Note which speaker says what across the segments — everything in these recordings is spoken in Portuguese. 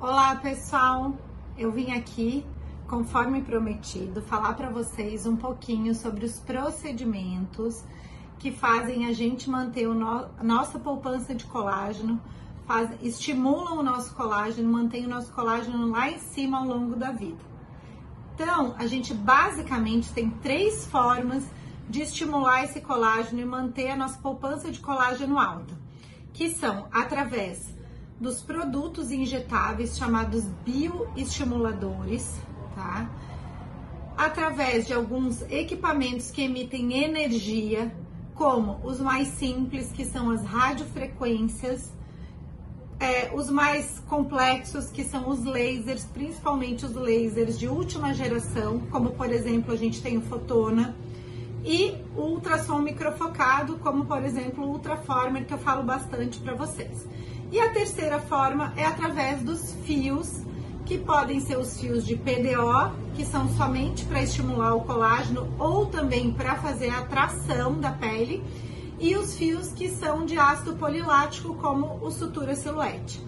Speaker 1: Olá pessoal, eu vim aqui, conforme prometido, falar para vocês um pouquinho sobre os procedimentos que fazem a gente manter no, nossa poupança de colágeno, faz, estimulam o nosso colágeno, mantém o nosso colágeno lá em cima ao longo da vida. Então, a gente basicamente tem três formas de estimular esse colágeno e manter a nossa poupança de colágeno alta, que são através dos produtos injetáveis chamados bioestimuladores, tá? Através de alguns equipamentos que emitem energia, como os mais simples, que são as radiofrequências, é, os mais complexos, que são os lasers, principalmente os lasers de última geração, como por exemplo a gente tem o Fotona, e o ultrassom microfocado, como por exemplo o Ultraformer, que eu falo bastante para vocês. E a terceira forma é através dos fios, que podem ser os fios de PDO, que são somente para estimular o colágeno ou também para fazer a tração da pele, e os fios que são de ácido polilático, como o sutura silhuete,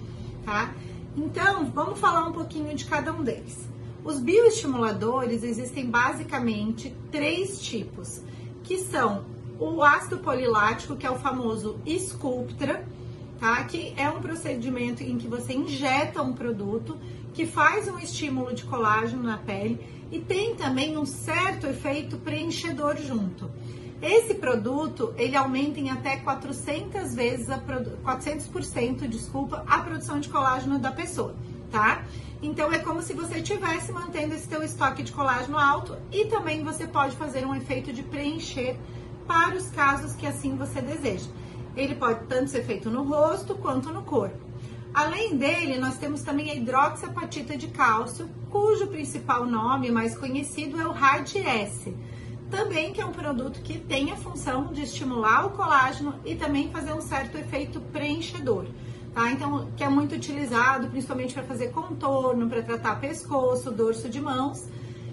Speaker 1: tá? Então, vamos falar um pouquinho de cada um deles. Os bioestimuladores existem basicamente três tipos, que são o ácido polilático, que é o famoso Sculptra, tá? Que é um procedimento em que você injeta um produto que faz um estímulo de colágeno na pele e tem também um certo efeito preenchedor junto. Esse produto, ele aumenta em até 400 vezes, a 400%, desculpa, a produção de colágeno da pessoa, tá? Então, é como se você estivesse mantendo esse teu estoque de colágeno alto e também você pode fazer um efeito de preencher para os casos que assim você deseja. Ele pode tanto ser feito no rosto quanto no corpo. Além dele, nós temos também a hidroxiapatita de cálcio, cujo principal nome mais conhecido é o RAD-S. Também que é um produto que tem a função de estimular o colágeno e também fazer um certo efeito preenchedor. Tá? Então, que é muito utilizado principalmente para fazer contorno, para tratar pescoço, dorso de mãos.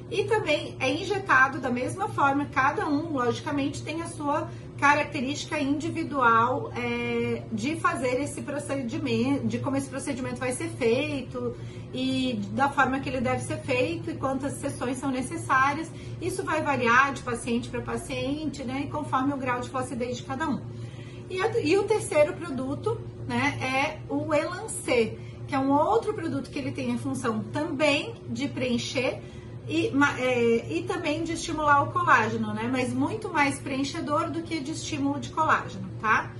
Speaker 1: E também é injetado da mesma forma, cada um, logicamente, tem a sua característica individual é, de fazer esse procedimento, de como esse procedimento vai ser feito e da forma que ele deve ser feito e quantas sessões são necessárias. Isso vai variar de paciente para paciente, né, e conforme o grau de flacidez de cada um. E, e o terceiro produto, né, é o Elancê, que é um outro produto que ele tem a função também de preencher e, é, e também de estimular o colágeno, né? Mas muito mais preenchedor do que de estímulo de colágeno, tá?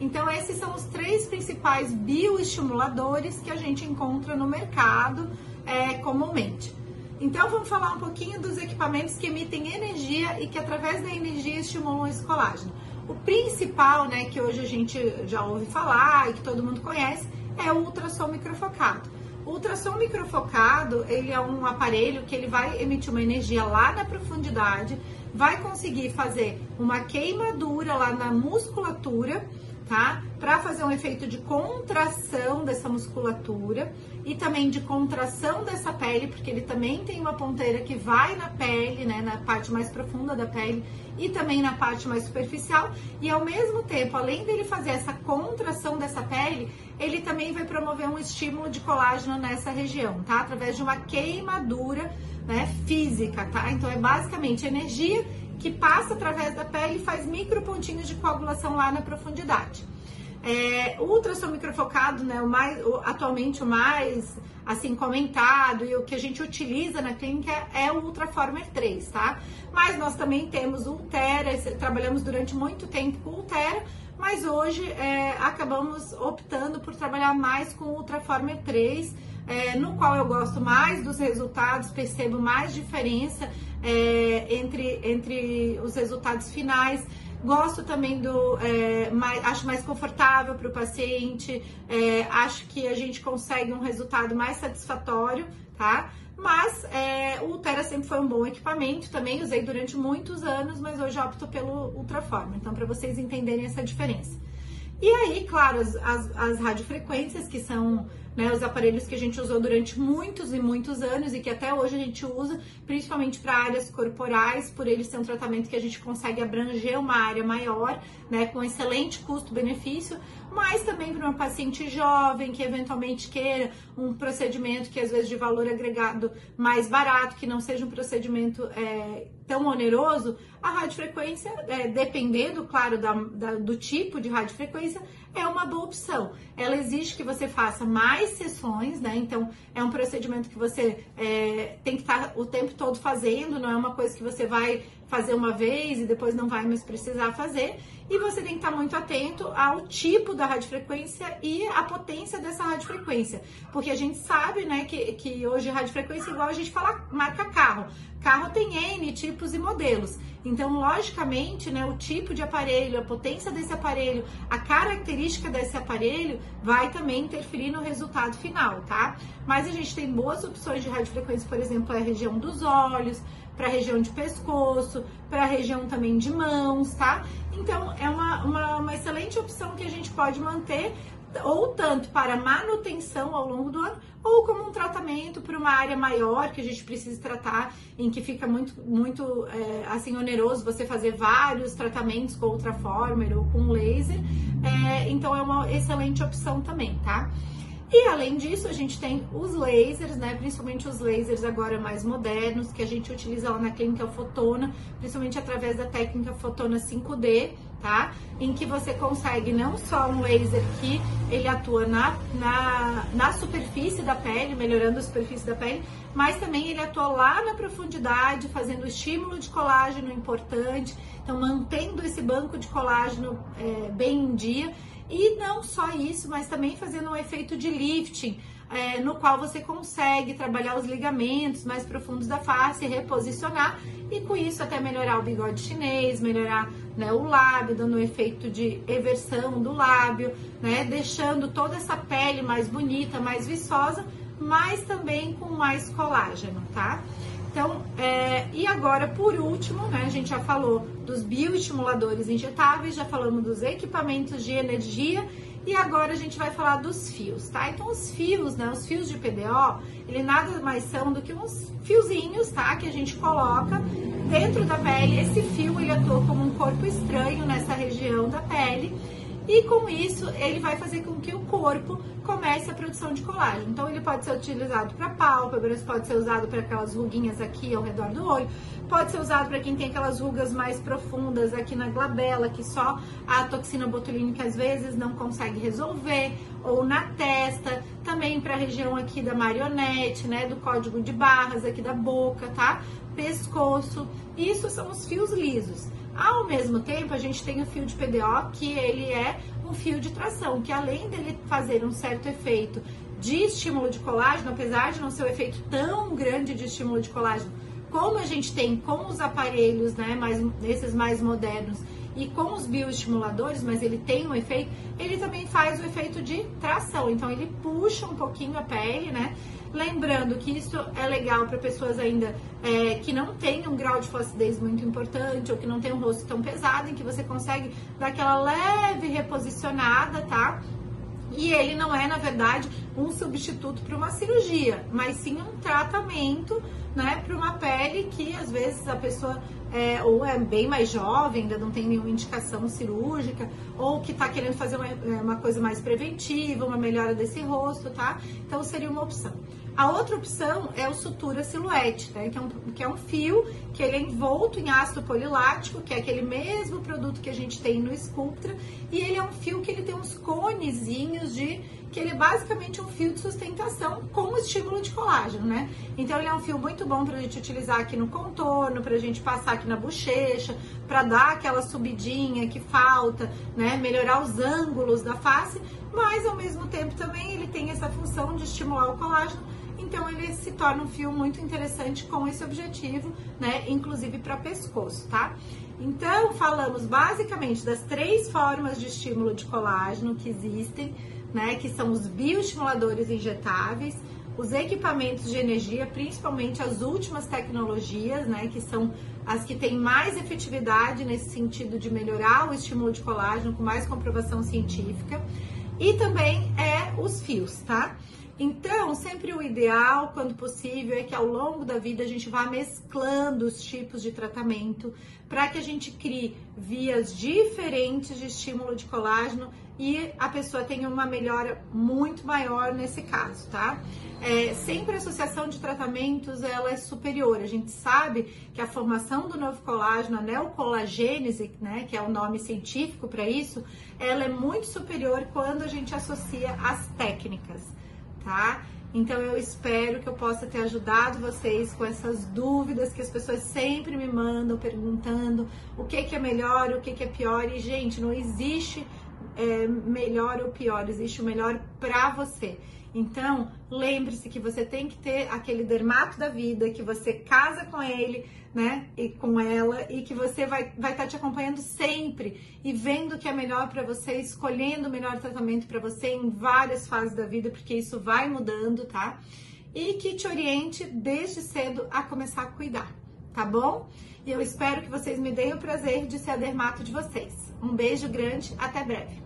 Speaker 1: Então, esses são os três principais bioestimuladores que a gente encontra no mercado é, comumente. Então, vamos falar um pouquinho dos equipamentos que emitem energia e que, através da energia, estimulam esse colágeno. O principal, né, que hoje a gente já ouve falar e que todo mundo conhece, é o ultrassom microfocado. O ultrassom microfocado, ele é um aparelho que ele vai emitir uma energia lá na profundidade, vai conseguir fazer uma queimadura lá na musculatura, tá? Para fazer um efeito de contração dessa musculatura e também de contração dessa pele, porque ele também tem uma ponteira que vai na pele, né, na parte mais profunda da pele e também na parte mais superficial, e ao mesmo tempo, além dele fazer essa contração dessa pele, ele também vai promover um estímulo de colágeno nessa região, tá? Através de uma queimadura, né, física, tá? Então é basicamente energia que passa através da pele e faz micro pontinhos de coagulação lá na profundidade. É, o ultrassom microfocado, né, o mais, o, atualmente o mais assim comentado e o que a gente utiliza na clínica é o Ultraformer 3, tá? Mas nós também temos o Ultera, trabalhamos durante muito tempo com o Ultera, mas hoje é, acabamos optando por trabalhar mais com o Ultraformer 3, é, no qual eu gosto mais dos resultados, percebo mais diferença é, entre, entre os resultados finais. Gosto também do, é, mais, acho mais confortável para o paciente, é, acho que a gente consegue um resultado mais satisfatório, tá? Mas é, o Ultera sempre foi um bom equipamento, também usei durante muitos anos, mas hoje opto pelo Ultraforma. Então, para vocês entenderem essa diferença. E aí, claro, as, as, as radiofrequências, que são né, os aparelhos que a gente usou durante muitos e muitos anos e que até hoje a gente usa, principalmente para áreas corporais, por eles ser um tratamento que a gente consegue abranger uma área maior, né, com excelente custo-benefício. Mas também para uma paciente jovem que eventualmente queira um procedimento que às vezes de valor agregado mais barato, que não seja um procedimento é, tão oneroso, a radiofrequência, é, dependendo, claro, da, da, do tipo de radiofrequência, é uma boa opção. Ela exige que você faça mais sessões, né? Então, é um procedimento que você é, tem que estar o tempo todo fazendo, não é uma coisa que você vai fazer uma vez e depois não vai mais precisar fazer. E você tem que estar muito atento ao tipo da radiofrequência e a potência dessa radiofrequência. Porque a gente sabe, né, que, que hoje radiofrequência é igual a gente fala marca carro. Carro tem N tipos e modelos. Então, logicamente, né, o tipo de aparelho, a potência desse aparelho, a característica desse aparelho vai também interferir no resultado final, tá? Mas a gente tem boas opções de radiofrequência, por exemplo, a região dos olhos, para a região de pescoço, para a região também de mãos, tá? Então, é uma, uma, uma excelente opção que a gente pode manter ou tanto para manutenção ao longo do ano, ou como um tratamento para uma área maior que a gente precisa tratar, em que fica muito, muito é, assim oneroso você fazer vários tratamentos com ultraformer ou com laser. É, então é uma excelente opção também, tá? E além disso, a gente tem os lasers, né? Principalmente os lasers agora mais modernos, que a gente utiliza lá na clínica Fotona, principalmente através da técnica Fotona 5D, tá? Em que você consegue não só um laser que ele atua na, na, na superfície da pele, melhorando a superfície da pele, mas também ele atua lá na profundidade, fazendo estímulo de colágeno importante, então mantendo esse banco de colágeno é, bem em dia e não só isso, mas também fazendo um efeito de lifting, é, no qual você consegue trabalhar os ligamentos mais profundos da face, reposicionar e com isso até melhorar o bigode chinês, melhorar né, o lábio, dando um efeito de eversão do lábio, né, deixando toda essa pele mais bonita, mais viçosa, mas também com mais colágeno, tá? Então, é, e agora, por último, né, a gente já falou dos bioestimuladores injetáveis, já falamos dos equipamentos de energia e agora a gente vai falar dos fios, tá? Então, os fios, né, os fios de PDO, ele nada mais são do que uns fiozinhos, tá? Que a gente coloca dentro da pele. Esse fio, ele atua como um corpo estranho nessa região da pele e com isso ele vai fazer com que o corpo comece a produção de colágeno. Então ele pode ser utilizado para pálpebras, pode ser usado para aquelas ruguinhas aqui ao redor do olho, pode ser usado para quem tem aquelas rugas mais profundas aqui na glabela, que só a toxina botulínica às vezes não consegue resolver, ou na testa, também para a região aqui da marionete, né, do código de barras aqui da boca, tá? Pescoço. Isso são os fios lisos. Ao mesmo tempo, a gente tem o fio de PDO, que ele é um fio de tração, que além dele fazer um certo efeito de estímulo de colágeno, apesar de não ser um efeito tão grande de estímulo de colágeno, como a gente tem com os aparelhos, né, mais, esses mais modernos, e com os bioestimuladores, mas ele tem um efeito, ele também faz o efeito de tração. Então ele puxa um pouquinho a pele, né? Lembrando que isso é legal para pessoas ainda é, que não têm um grau de flacidez muito importante ou que não tem um rosto tão pesado, em que você consegue dar aquela leve reposicionada, tá? E ele não é, na verdade, um substituto para uma cirurgia, mas sim um tratamento, né, para uma pele que às vezes a pessoa é, ou é bem mais jovem, ainda não tem nenhuma indicação cirúrgica, ou que está querendo fazer uma, é, uma coisa mais preventiva, uma melhora desse rosto, tá? Então seria uma opção. A outra opção é o sutura silhuete, né? que, é um, que é um fio que ele é envolto em ácido polilático, que é aquele mesmo produto que a gente tem no Sculptra, e ele é um fio que ele tem uns conezinhos de que ele é basicamente um fio de sustentação com estímulo de colágeno, né? Então ele é um fio muito bom para a gente utilizar aqui no contorno, para a gente passar aqui na bochecha, para dar aquela subidinha que falta, né? Melhorar os ângulos da face, mas ao mesmo tempo também ele tem essa função de estimular o colágeno então ele se torna um fio muito interessante com esse objetivo, né? Inclusive para pescoço, tá? Então falamos basicamente das três formas de estímulo de colágeno que existem, né? Que são os bioestimuladores injetáveis, os equipamentos de energia, principalmente as últimas tecnologias, né? Que são as que têm mais efetividade nesse sentido de melhorar o estímulo de colágeno com mais comprovação científica. E também é os fios, tá? Então, sempre o ideal, quando possível, é que ao longo da vida a gente vá mesclando os tipos de tratamento para que a gente crie vias diferentes de estímulo de colágeno e a pessoa tenha uma melhora muito maior nesse caso, tá? É, sempre a associação de tratamentos ela é superior. A gente sabe que a formação do novo colágeno, a neocolagênese, né, que é o nome científico para isso, ela é muito superior quando a gente associa as técnicas, tá? Então eu espero que eu possa ter ajudado vocês com essas dúvidas que as pessoas sempre me mandam perguntando o que, que é melhor, o que, que é pior. E, gente, não existe é, melhor ou pior, existe o melhor para você. Então, lembre-se que você tem que ter aquele dermato da vida, que você casa com ele, né, e com ela, e que você vai vai estar tá te acompanhando sempre e vendo o que é melhor para você, escolhendo o melhor tratamento para você em várias fases da vida, porque isso vai mudando, tá? E que te oriente desde cedo a começar a cuidar, tá bom? E eu espero que vocês me deem o prazer de ser a dermato de vocês. Um beijo grande, até breve.